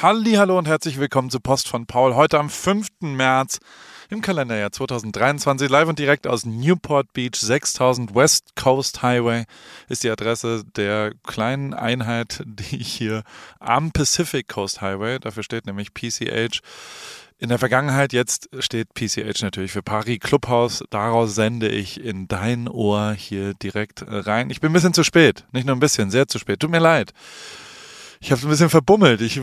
Hallo und herzlich willkommen zu Post von Paul. Heute am 5. März im Kalenderjahr 2023 live und direkt aus Newport Beach 6000 West Coast Highway ist die Adresse der kleinen Einheit, die ich hier am Pacific Coast Highway, dafür steht nämlich PCH, in der Vergangenheit, jetzt steht PCH natürlich für Paris Clubhouse. Daraus sende ich in dein Ohr hier direkt rein. Ich bin ein bisschen zu spät. Nicht nur ein bisschen, sehr zu spät. Tut mir leid ich habe es ein bisschen verbummelt. Ich,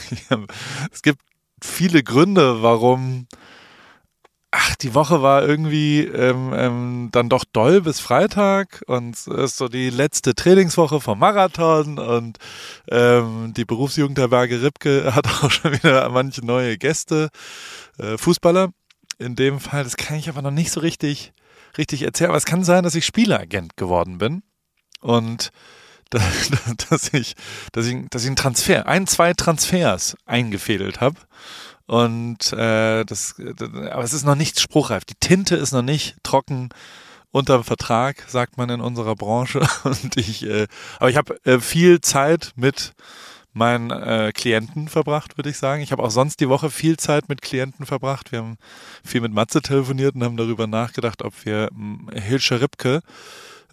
es gibt viele Gründe, warum. Ach, die Woche war irgendwie ähm, ähm, dann doch doll bis Freitag und es ist so die letzte Trainingswoche vom Marathon und ähm, die Berufsjugendherberge Ripke hat auch schon wieder manche neue Gäste, äh, Fußballer. In dem Fall, das kann ich aber noch nicht so richtig, richtig erzählen. Aber es kann sein, dass ich Spieleragent geworden bin und dass ich, dass ich, dass ich einen Transfer, ein, zwei Transfers eingefädelt habe. Und äh, das, aber es ist noch nicht spruchreif. Die Tinte ist noch nicht trocken unter Vertrag, sagt man in unserer Branche. Und ich, äh, aber ich habe äh, viel Zeit mit meinen äh, Klienten verbracht, würde ich sagen. Ich habe auch sonst die Woche viel Zeit mit Klienten verbracht. Wir haben viel mit Matze telefoniert und haben darüber nachgedacht, ob wir Hilscher Ripke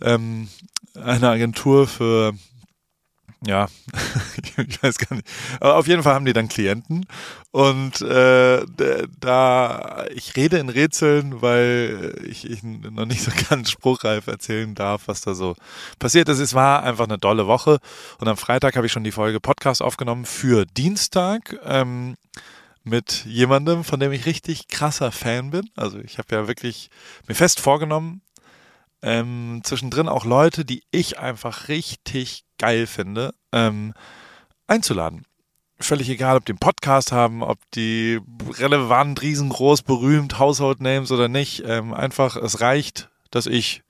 ähm, eine Agentur für ja, ich weiß gar nicht. Aber auf jeden Fall haben die dann Klienten und äh, da ich rede in Rätseln, weil ich, ich noch nicht so ganz spruchreif erzählen darf, was da so passiert ist. Es war einfach eine dolle Woche und am Freitag habe ich schon die Folge Podcast aufgenommen für Dienstag. Ähm, mit jemandem, von dem ich richtig krasser Fan bin. Also ich habe ja wirklich mir fest vorgenommen, ähm, zwischendrin auch Leute, die ich einfach richtig geil finde, ähm, einzuladen. Völlig egal, ob die einen Podcast haben, ob die relevant, riesengroß, berühmt, Household Names oder nicht. Ähm, einfach, es reicht, dass ich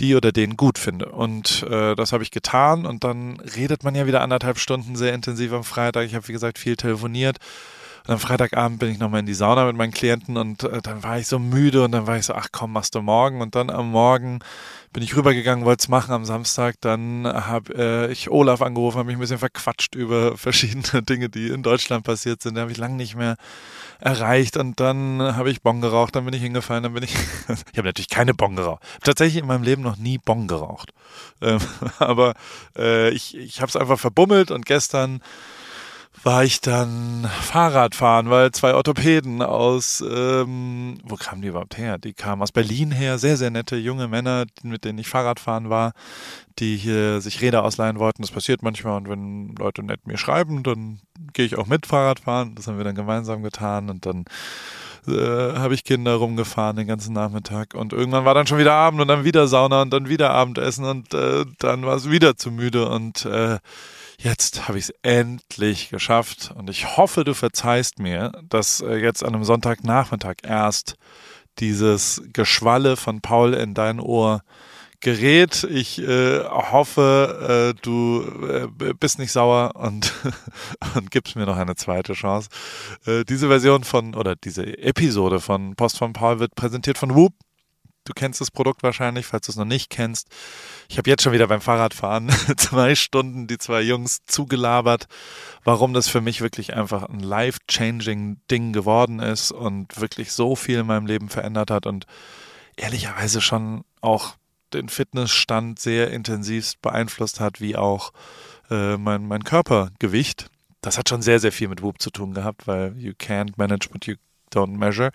die oder den gut finde. Und äh, das habe ich getan. Und dann redet man ja wieder anderthalb Stunden sehr intensiv am Freitag. Ich habe, wie gesagt, viel telefoniert. Und am Freitagabend bin ich nochmal in die Sauna mit meinen Klienten und äh, dann war ich so müde und dann war ich so, ach komm, machst du morgen. Und dann am Morgen bin ich rübergegangen, wollte es machen am Samstag. Dann habe äh, ich Olaf angerufen, habe mich ein bisschen verquatscht über verschiedene Dinge, die in Deutschland passiert sind. Da habe ich lange nicht mehr erreicht und dann habe ich Bon geraucht, dann bin ich hingefallen, dann bin ich. ich habe natürlich keine Bon geraucht. Tatsächlich in meinem Leben noch nie Bon geraucht. Ähm, aber äh, ich, ich habe es einfach verbummelt und gestern war ich dann Fahrrad fahren, weil zwei Orthopäden aus, ähm, wo kamen die überhaupt her? Die kamen aus Berlin her, sehr, sehr nette junge Männer, mit denen ich Fahrrad fahren war, die hier sich Räder ausleihen wollten. Das passiert manchmal und wenn Leute nett mir schreiben, dann gehe ich auch mit Fahrrad fahren. Das haben wir dann gemeinsam getan und dann äh, habe ich Kinder rumgefahren den ganzen Nachmittag und irgendwann war dann schon wieder Abend und dann wieder Sauna und dann wieder Abendessen und äh, dann war es wieder zu müde und äh, jetzt habe ich es endlich geschafft und ich hoffe, du verzeihst mir, dass äh, jetzt an einem Sonntagnachmittag erst dieses Geschwalle von Paul in dein Ohr gerät. Ich äh, hoffe, äh, du äh, bist nicht sauer und, und gibst mir noch eine zweite Chance. Äh, diese Version von, oder diese Episode von Post von Paul wird präsentiert von Whoop. Du kennst das Produkt wahrscheinlich, falls du es noch nicht kennst. Ich habe jetzt schon wieder beim Fahrradfahren zwei Stunden die zwei Jungs zugelabert, warum das für mich wirklich einfach ein life-changing Ding geworden ist und wirklich so viel in meinem Leben verändert hat und ehrlicherweise schon auch den Fitnessstand sehr intensiv beeinflusst hat, wie auch äh, mein, mein Körpergewicht. Das hat schon sehr, sehr viel mit Whoop zu tun gehabt, weil you can't manage what you don't measure.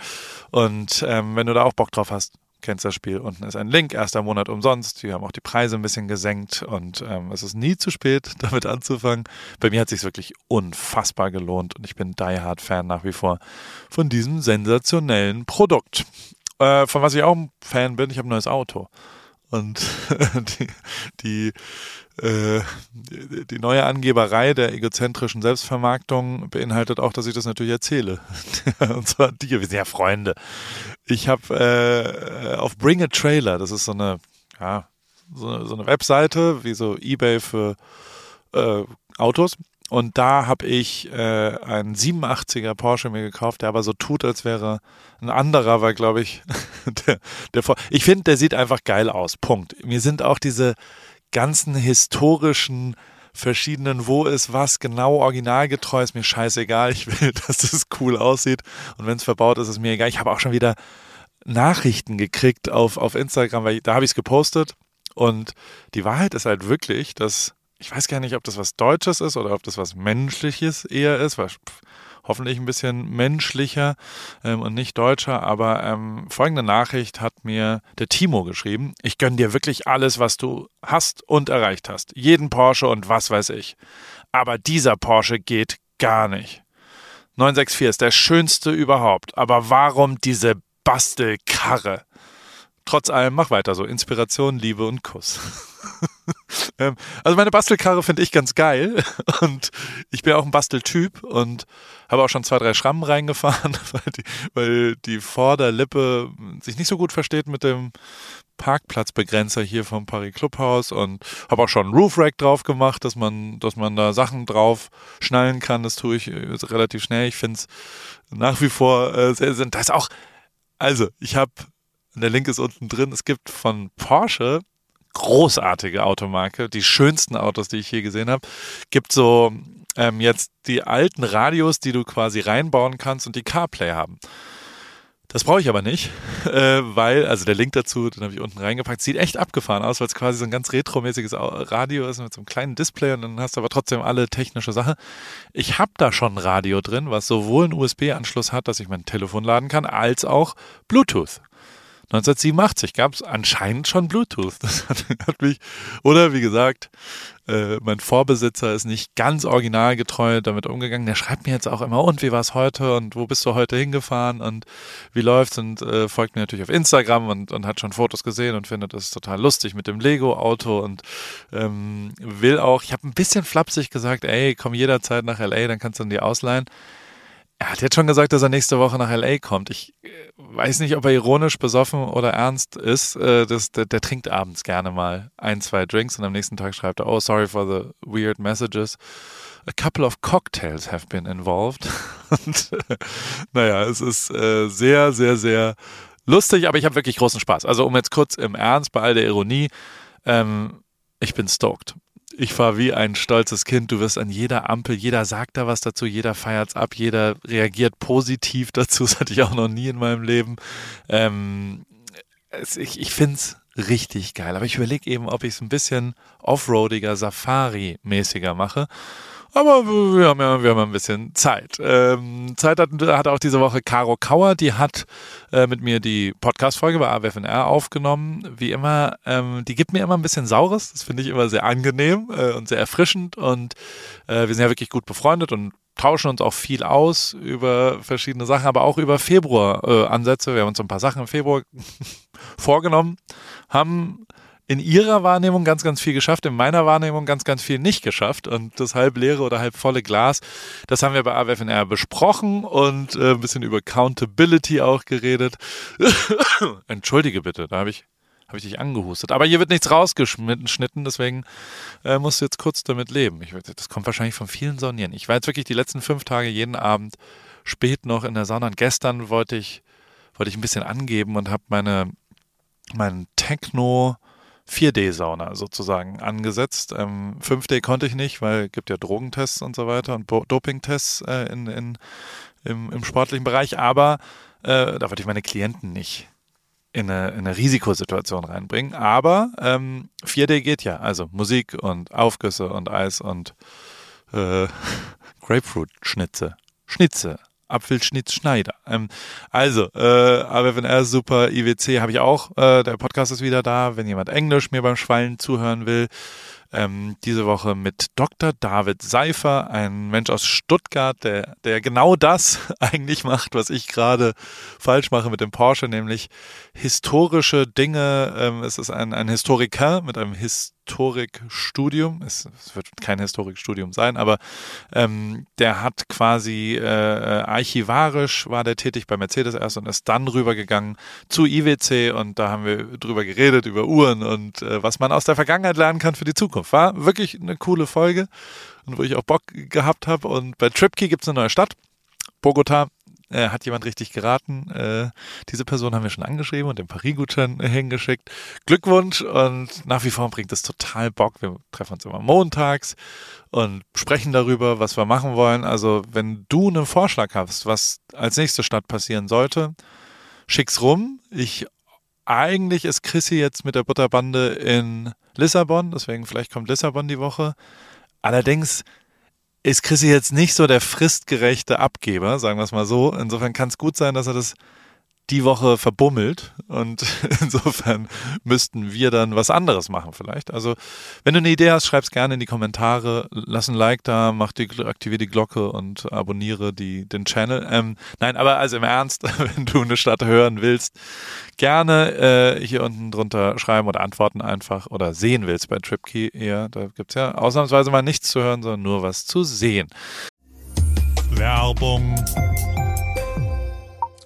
Und ähm, wenn du da auch Bock drauf hast, kennst das Spiel. Unten ist ein Link, erster Monat umsonst. Wir haben auch die Preise ein bisschen gesenkt und ähm, es ist nie zu spät, damit anzufangen. Bei mir hat es sich wirklich unfassbar gelohnt und ich bin Die Hard Fan nach wie vor von diesem sensationellen Produkt. Äh, von was ich auch ein Fan bin, ich habe ein neues Auto. Und die, die, äh, die neue Angeberei der egozentrischen Selbstvermarktung beinhaltet auch, dass ich das natürlich erzähle. Und zwar dir, wir sind ja Freunde. Ich habe äh, auf Bring a Trailer, das ist so eine, ja, so, so eine Webseite, wie so Ebay für äh, Autos. Und da habe ich äh, einen 87er Porsche mir gekauft, der aber so tut, als wäre ein anderer, weil glaube ich, der, der ich finde, der sieht einfach geil aus. Punkt. Mir sind auch diese ganzen historischen verschiedenen, wo ist was genau originalgetreu, ist mir scheißegal. Ich will, dass es cool aussieht. Und wenn es verbaut ist, ist mir egal. Ich habe auch schon wieder Nachrichten gekriegt auf, auf Instagram, weil ich, da habe ich es gepostet. Und die Wahrheit ist halt wirklich, dass ich weiß gar nicht, ob das was Deutsches ist oder ob das was Menschliches eher ist, weil hoffentlich ein bisschen menschlicher ähm, und nicht deutscher. Aber ähm, folgende Nachricht hat mir der Timo geschrieben. Ich gönne dir wirklich alles, was du hast und erreicht hast. Jeden Porsche und was weiß ich. Aber dieser Porsche geht gar nicht. 964 ist der schönste überhaupt. Aber warum diese Bastelkarre? Trotz allem, mach weiter so. Inspiration, Liebe und Kuss. Ähm, also meine Bastelkarre finde ich ganz geil und ich bin auch ein Basteltyp und habe auch schon zwei, drei Schrammen reingefahren, weil die, weil die Vorderlippe sich nicht so gut versteht mit dem Parkplatzbegrenzer hier vom Paris Clubhaus und habe auch schon einen Roof Rack drauf gemacht, dass man, dass man da Sachen drauf schnallen kann. Das tue ich äh, relativ schnell. Ich finde es nach wie vor äh, sehr, sehr, da ist auch, also ich habe, der Link ist unten drin, es gibt von Porsche großartige Automarke, die schönsten Autos, die ich je gesehen habe. Gibt so ähm, jetzt die alten Radios, die du quasi reinbauen kannst und die CarPlay haben. Das brauche ich aber nicht, äh, weil, also der Link dazu, den habe ich unten reingepackt, sieht echt abgefahren aus, weil es quasi so ein ganz retromäßiges Radio ist mit so einem kleinen Display und dann hast du aber trotzdem alle technische Sachen. Ich habe da schon ein Radio drin, was sowohl einen USB-Anschluss hat, dass ich mein Telefon laden kann, als auch Bluetooth. 1987 gab es anscheinend schon Bluetooth. Das hat, hat, mich, oder wie gesagt, äh, mein Vorbesitzer ist nicht ganz originalgetreu damit umgegangen. Der schreibt mir jetzt auch immer, und wie war es heute und wo bist du heute hingefahren und wie läuft's und äh, folgt mir natürlich auf Instagram und, und hat schon Fotos gesehen und findet es total lustig mit dem Lego-Auto und ähm, will auch, ich habe ein bisschen flapsig gesagt, ey, komm jederzeit nach LA, dann kannst du dir ausleihen. Er hat jetzt schon gesagt, dass er nächste Woche nach LA kommt. Ich äh, weiß nicht, ob er ironisch, besoffen oder ernst ist. Äh, das, der, der, trinkt abends gerne mal ein, zwei Drinks und am nächsten Tag schreibt er, oh, sorry for the weird messages. A couple of cocktails have been involved. und naja, es ist äh, sehr, sehr, sehr lustig, aber ich habe wirklich großen Spaß. Also um jetzt kurz im Ernst, bei all der Ironie, ähm, ich bin stoked ich fahre wie ein stolzes Kind. Du wirst an jeder Ampel, jeder sagt da was dazu, jeder feiert's ab, jeder reagiert positiv dazu. Das hatte ich auch noch nie in meinem Leben. Ähm, es, ich ich finde es richtig geil. Aber ich überlege eben, ob ich es ein bisschen offroadiger, Safari-mäßiger mache. Aber wir haben ja, wir haben ein bisschen Zeit. Ähm, Zeit hat, hat auch diese Woche Caro Kauer, die hat äh, mit mir die Podcast-Folge bei AWFNR aufgenommen. Wie immer, ähm, die gibt mir immer ein bisschen Saures. Das finde ich immer sehr angenehm äh, und sehr erfrischend. Und äh, wir sind ja wirklich gut befreundet und tauschen uns auch viel aus über verschiedene Sachen, aber auch über Februar-Ansätze. wir haben uns ein paar Sachen im Februar vorgenommen, haben in ihrer Wahrnehmung ganz, ganz viel geschafft, in meiner Wahrnehmung ganz, ganz viel nicht geschafft. Und das halb leere oder halb volle Glas, das haben wir bei AWFNR besprochen und äh, ein bisschen über Accountability auch geredet. Entschuldige bitte, da habe ich habe ich dich angehustet. Aber hier wird nichts rausgeschnitten, deswegen äh, musst du jetzt kurz damit leben. Ich, das kommt wahrscheinlich von vielen Sonnieren. Ich war jetzt wirklich die letzten fünf Tage jeden Abend spät noch in der Sauna. Und gestern wollte ich, wollte ich ein bisschen angeben und habe meine, meinen Techno, 4D-Sauna sozusagen angesetzt. Ähm, 5D konnte ich nicht, weil es gibt ja Drogentests und so weiter und Dopingtests äh, in, in, im, im, sportlichen Bereich, aber äh, da wollte ich meine Klienten nicht in eine, in eine Risikosituation reinbringen. Aber ähm, 4D geht ja, also Musik und Aufgüsse und Eis und äh, Grapefruit-Schnitze. Schnitze, Apfelschnitt Schneider. Ähm, also, äh, wenn er super, IWC habe ich auch. Äh, der Podcast ist wieder da. Wenn jemand Englisch mir beim Schwallen zuhören will, ähm, diese Woche mit Dr. David Seifer, ein Mensch aus Stuttgart, der, der genau das eigentlich macht, was ich gerade falsch mache mit dem Porsche, nämlich historische Dinge. Ähm, es ist ein, ein Historiker mit einem His Historikstudium. Es, es, wird kein Historikstudium sein, aber ähm, der hat quasi äh, archivarisch war der tätig bei Mercedes erst und ist dann rübergegangen zu IWC und da haben wir drüber geredet, über Uhren und äh, was man aus der Vergangenheit lernen kann für die Zukunft. War wirklich eine coole Folge und wo ich auch Bock gehabt habe. Und bei Tripkey gibt es eine neue Stadt, Bogota. Äh, hat jemand richtig geraten. Äh, diese Person haben wir schon angeschrieben und den Paris-Gutschein hingeschickt. Glückwunsch und nach wie vor bringt es total Bock. Wir treffen uns immer montags und sprechen darüber, was wir machen wollen. Also wenn du einen Vorschlag hast, was als nächste Stadt passieren sollte, schick's rum. Ich eigentlich ist Chrissy jetzt mit der Butterbande in Lissabon, deswegen vielleicht kommt Lissabon die Woche. Allerdings ist Chrissy jetzt nicht so der fristgerechte Abgeber, sagen wir es mal so. Insofern kann es gut sein, dass er das die Woche verbummelt und insofern müssten wir dann was anderes machen vielleicht. Also wenn du eine Idee hast, schreib's gerne in die Kommentare, lass ein Like da, mach die, aktiviere die Glocke und abonniere die, den Channel. Ähm, nein, aber also im Ernst, wenn du eine Stadt hören willst, gerne äh, hier unten drunter schreiben oder antworten einfach oder sehen willst bei TripKey eher. Da gibt's ja ausnahmsweise mal nichts zu hören, sondern nur was zu sehen. Werbung.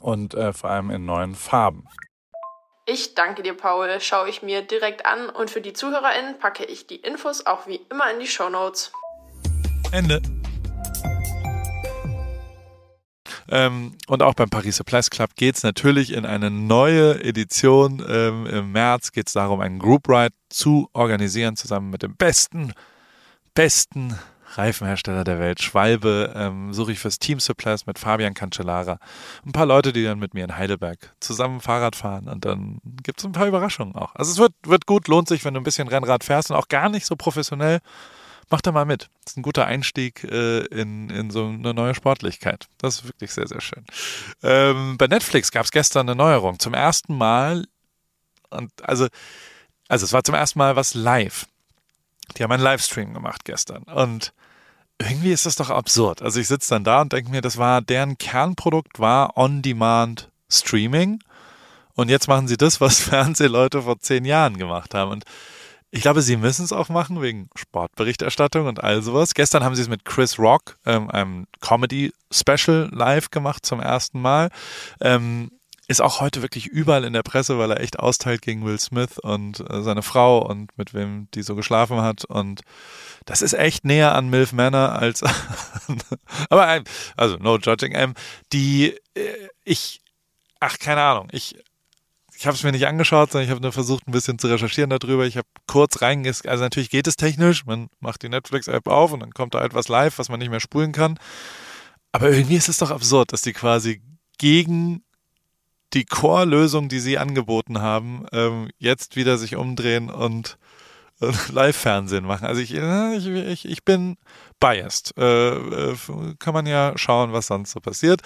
und äh, vor allem in neuen Farben. Ich danke dir, Paul. Schaue ich mir direkt an und für die ZuhörerInnen packe ich die Infos auch wie immer in die Show Notes. Ende. Ähm, und auch beim Paris Supplies Club geht es natürlich in eine neue Edition. Ähm, Im März geht es darum, einen Group Ride zu organisieren, zusammen mit dem besten, besten Reifenhersteller der Welt, Schwalbe, ähm, suche ich fürs Team Supplies mit Fabian Cancellara. Ein paar Leute, die dann mit mir in Heidelberg zusammen Fahrrad fahren und dann gibt es ein paar Überraschungen auch. Also es wird, wird gut, lohnt sich, wenn du ein bisschen Rennrad fährst und auch gar nicht so professionell. Mach da mal mit. Das ist ein guter Einstieg äh, in, in so eine neue Sportlichkeit. Das ist wirklich sehr, sehr schön. Ähm, bei Netflix gab es gestern eine Neuerung. Zum ersten Mal, und also, also es war zum ersten Mal was live. Die haben einen Livestream gemacht gestern. Und irgendwie ist das doch absurd. Also ich sitze dann da und denke mir, das war deren Kernprodukt war On-Demand Streaming. Und jetzt machen sie das, was Fernsehleute vor zehn Jahren gemacht haben. Und ich glaube, sie müssen es auch machen wegen Sportberichterstattung und all sowas. Gestern haben sie es mit Chris Rock, ähm, einem Comedy-Special live gemacht zum ersten Mal. Ähm, ist auch heute wirklich überall in der Presse, weil er echt austeilt gegen Will Smith und äh, seine Frau und mit wem die so geschlafen hat. Und das ist echt näher an Milf Manor als. aber also no judging. Ähm, die äh, ich, ach keine Ahnung, ich ich habe es mir nicht angeschaut, sondern ich habe nur versucht, ein bisschen zu recherchieren darüber. Ich habe kurz reinges, also natürlich geht es technisch. Man macht die Netflix-App auf und dann kommt da etwas live, was man nicht mehr spulen kann. Aber irgendwie ist es doch absurd, dass die quasi gegen die Core-Lösung, die sie angeboten haben, ähm, jetzt wieder sich umdrehen und äh, Live-Fernsehen machen. Also ich, äh, ich, ich, ich bin biased. Äh, äh, kann man ja schauen, was sonst so passiert.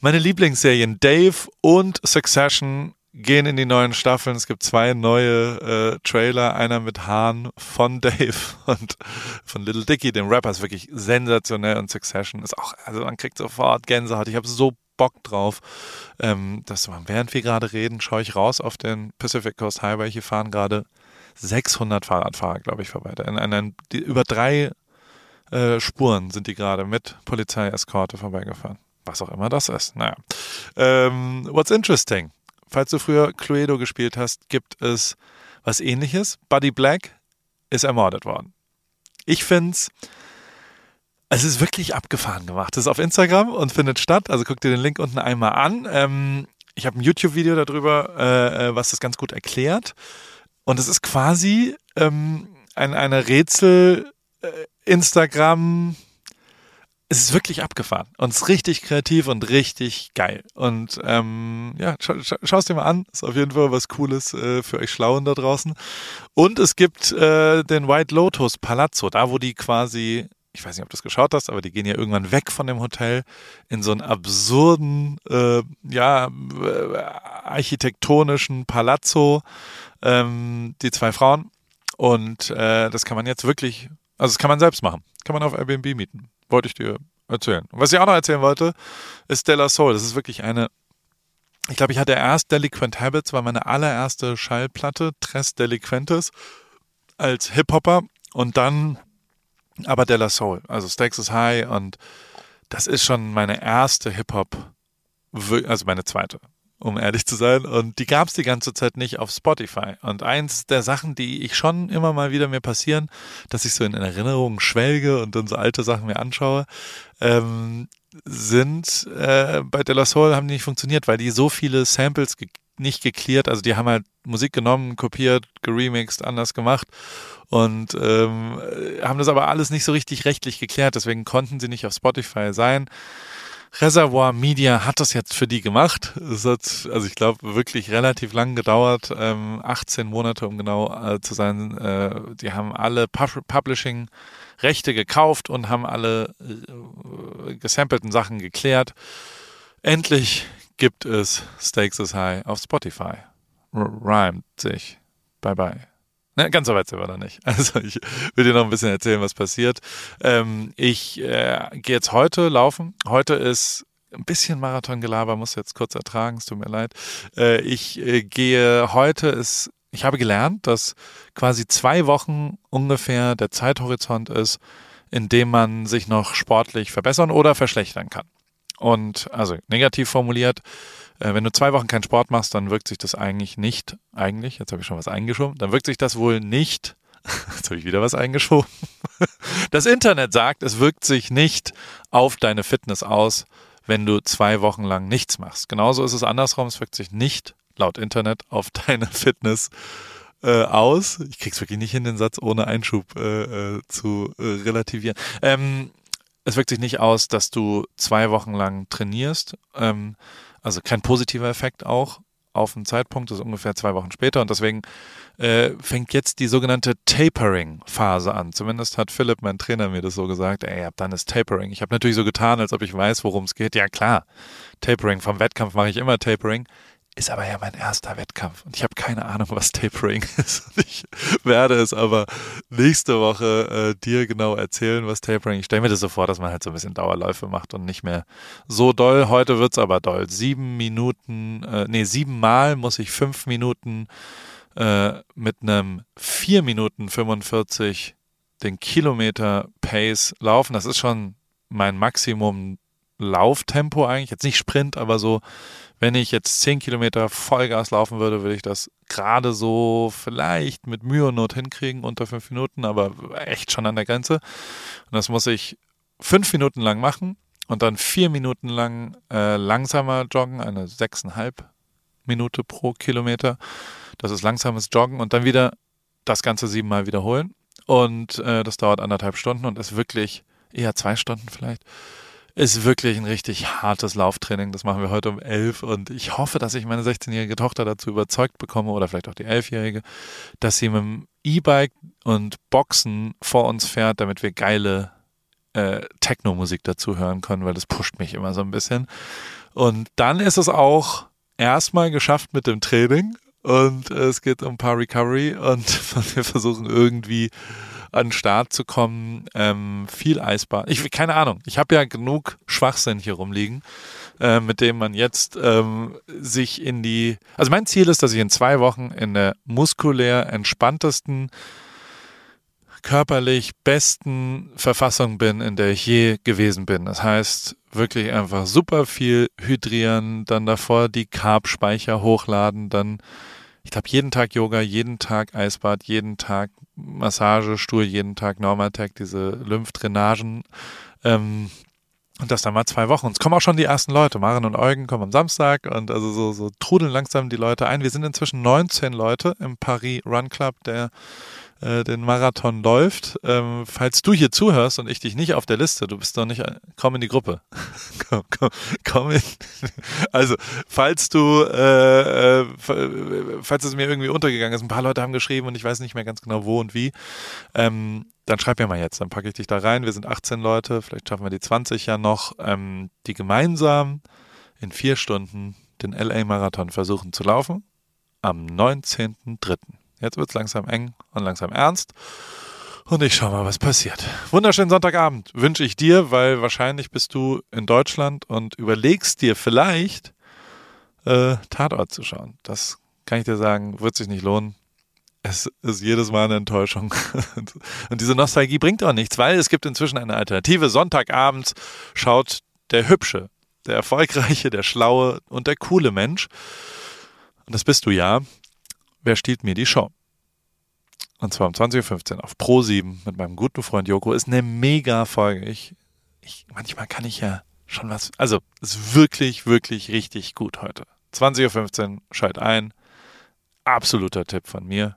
Meine Lieblingsserien Dave und Succession gehen in die neuen Staffeln. Es gibt zwei neue äh, Trailer, einer mit Hahn von Dave und von Little Dicky, dem Rapper, ist wirklich sensationell und Succession ist auch, also man kriegt sofort Gänsehaut. Ich habe so Bock drauf. Ähm, das, während wir gerade reden, schaue ich raus auf den Pacific Coast Highway. Hier fahren gerade 600 Fahrradfahrer, glaube ich, vorbei. In einen, die, über drei äh, Spuren sind die gerade mit Polizeieskorte vorbeigefahren. Was auch immer das ist. Naja. Ähm, what's interesting? Falls du früher Cluedo gespielt hast, gibt es was ähnliches. Buddy Black ist ermordet worden. Ich finde es, es ist wirklich abgefahren gemacht. Das ist auf Instagram und findet statt. Also guck dir den Link unten einmal an. Ähm, ich habe ein YouTube-Video darüber, äh, äh, was das ganz gut erklärt. Und es ist quasi ähm, ein, eine Rätsel äh, Instagram es ist wirklich abgefahren und es ist richtig kreativ und richtig geil. Und ähm, ja, scha scha schau es dir mal an. Ist auf jeden Fall was Cooles äh, für euch Schlauen da draußen. Und es gibt äh, den White Lotus Palazzo, da wo die quasi, ich weiß nicht, ob du das geschaut hast, aber die gehen ja irgendwann weg von dem Hotel in so einen absurden, äh, ja, äh, architektonischen Palazzo, ähm, die zwei Frauen. Und äh, das kann man jetzt wirklich, also das kann man selbst machen. Kann man auf Airbnb mieten wollte ich dir erzählen. Und was ich auch noch erzählen wollte, ist Della Soul. Das ist wirklich eine. Ich glaube, ich hatte erst Delinquent Habits, war meine allererste Schallplatte, Tres Delinquentes, als Hip-Hopper und dann aber Della Soul, also Stakes is High und das ist schon meine erste Hip-Hop, also meine zweite um ehrlich zu sein. Und die gab es die ganze Zeit nicht auf Spotify. Und eins der Sachen, die ich schon immer mal wieder mir passieren, dass ich so in Erinnerungen schwelge und dann so alte Sachen mir anschaue, ähm, sind äh, bei De La Soul haben die nicht funktioniert, weil die so viele Samples ge nicht geklärt, also die haben halt Musik genommen, kopiert, geremixed, anders gemacht und ähm, haben das aber alles nicht so richtig rechtlich geklärt, deswegen konnten sie nicht auf Spotify sein. Reservoir Media hat das jetzt für die gemacht. Es hat, also ich glaube, wirklich relativ lang gedauert, ähm, 18 Monate, um genau äh, zu sein. Äh, die haben alle Pub Publishing-Rechte gekauft und haben alle äh, gesampelten Sachen geklärt. Endlich gibt es Stakes is High auf Spotify. R rhymt sich. Bye bye. Ne, ganz so weit sind wir noch nicht. Also ich will dir noch ein bisschen erzählen, was passiert. Ähm, ich äh, gehe jetzt heute laufen. Heute ist ein bisschen Marathongelaber, muss jetzt kurz ertragen, es tut mir leid. Äh, ich äh, gehe heute ist, ich habe gelernt, dass quasi zwei Wochen ungefähr der Zeithorizont ist, in dem man sich noch sportlich verbessern oder verschlechtern kann. Und also negativ formuliert, äh, wenn du zwei Wochen keinen Sport machst, dann wirkt sich das eigentlich nicht, eigentlich, jetzt habe ich schon was eingeschoben, dann wirkt sich das wohl nicht, jetzt habe ich wieder was eingeschoben. Das Internet sagt, es wirkt sich nicht auf deine Fitness aus, wenn du zwei Wochen lang nichts machst. Genauso ist es andersrum, es wirkt sich nicht laut Internet auf deine Fitness äh, aus. Ich krieg's wirklich nicht hin, den Satz ohne Einschub äh, äh, zu äh, relativieren. Ähm, es wirkt sich nicht aus, dass du zwei Wochen lang trainierst. Ähm, also kein positiver Effekt auch auf einen Zeitpunkt, das ist ungefähr zwei Wochen später und deswegen äh, fängt jetzt die sogenannte Tapering-Phase an. Zumindest hat Philipp, mein Trainer, mir das so gesagt, ey, ab dann ist Tapering. Ich habe natürlich so getan, als ob ich weiß, worum es geht. Ja klar, Tapering, vom Wettkampf mache ich immer Tapering. Ist aber ja mein erster Wettkampf und ich habe keine Ahnung, was Tapering ist. Ich werde es aber nächste Woche äh, dir genau erzählen, was Tapering. Ich stelle mir das so vor, dass man halt so ein bisschen Dauerläufe macht und nicht mehr so doll. Heute wird es aber doll. Sieben Minuten, äh, nee, siebenmal muss ich fünf Minuten äh, mit einem vier Minuten 45 den Kilometer Pace laufen. Das ist schon mein Maximum Lauftempo eigentlich. Jetzt nicht Sprint, aber so wenn ich jetzt 10 Kilometer Vollgas laufen würde, würde ich das gerade so vielleicht mit Mühe und Not hinkriegen, unter 5 Minuten, aber echt schon an der Grenze. Und das muss ich 5 Minuten lang machen und dann 4 Minuten lang äh, langsamer joggen, eine 6,5 Minute pro Kilometer. Das ist langsames Joggen und dann wieder das Ganze siebenmal wiederholen. Und äh, das dauert anderthalb Stunden und ist wirklich, eher zwei Stunden vielleicht, ist wirklich ein richtig hartes Lauftraining. Das machen wir heute um elf und ich hoffe, dass ich meine 16-jährige Tochter dazu überzeugt bekomme oder vielleicht auch die elfjährige, dass sie mit dem E-Bike und Boxen vor uns fährt, damit wir geile äh, Techno-Musik dazu hören können, weil das pusht mich immer so ein bisschen. Und dann ist es auch erstmal geschafft mit dem Training und es geht um ein paar Recovery und wir versuchen irgendwie an den Start zu kommen. Ähm, viel Eisbahn. Ich keine Ahnung. Ich habe ja genug Schwachsinn hier rumliegen, äh, mit dem man jetzt ähm, sich in die. Also mein Ziel ist, dass ich in zwei Wochen in der muskulär entspanntesten körperlich besten Verfassung bin, in der ich je gewesen bin. Das heißt, wirklich einfach super viel hydrieren, dann davor die Carb-Speicher hochladen, dann, ich glaube, jeden Tag Yoga, jeden Tag Eisbad, jeden Tag Massagestuhl, jeden Tag Normatec, diese Lymphdrainagen. Ähm, und das dann mal zwei Wochen. Und es kommen auch schon die ersten Leute. Maren und Eugen kommen am Samstag und also so, so trudeln langsam die Leute ein. Wir sind inzwischen 19 Leute im Paris Run Club, der äh, den Marathon läuft. Ähm, falls du hier zuhörst und ich dich nicht auf der Liste, du bist doch nicht, komm in die Gruppe. komm, komm, komm in. Also, falls du, äh, äh, falls es mir irgendwie untergegangen ist, ein paar Leute haben geschrieben und ich weiß nicht mehr ganz genau wo und wie, ähm, dann schreib mir mal jetzt, dann packe ich dich da rein. Wir sind 18 Leute, vielleicht schaffen wir die 20 ja noch, ähm, die gemeinsam in vier Stunden den LA-Marathon versuchen zu laufen am 19.03. Jetzt wird es langsam eng und langsam ernst. Und ich schau mal, was passiert. Wunderschönen Sonntagabend wünsche ich dir, weil wahrscheinlich bist du in Deutschland und überlegst dir vielleicht, äh, Tatort zu schauen. Das kann ich dir sagen, wird sich nicht lohnen. Es ist jedes Mal eine Enttäuschung. Und diese Nostalgie bringt auch nichts, weil es gibt inzwischen eine Alternative. Sonntagabends schaut der hübsche, der erfolgreiche, der schlaue und der coole Mensch. Und das bist du ja. Wer stiehlt mir die Show? Und zwar um 20.15 Uhr auf Pro 7 mit meinem guten Freund Joko. Ist eine mega Folge. Ich, ich, manchmal kann ich ja schon was. Also, ist wirklich, wirklich richtig gut heute. 20.15 Uhr, schalt ein. Absoluter Tipp von mir.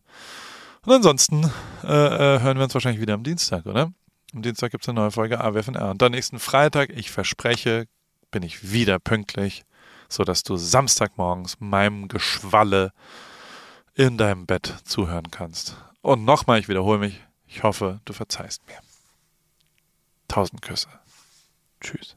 Und ansonsten äh, äh, hören wir uns wahrscheinlich wieder am Dienstag, oder? Am Dienstag gibt es eine neue Folge AWFNR. Und dann nächsten Freitag, ich verspreche, bin ich wieder pünktlich, sodass du Samstagmorgens meinem Geschwalle in deinem Bett zuhören kannst. Und nochmal, ich wiederhole mich, ich hoffe, du verzeihst mir. Tausend Küsse. Tschüss.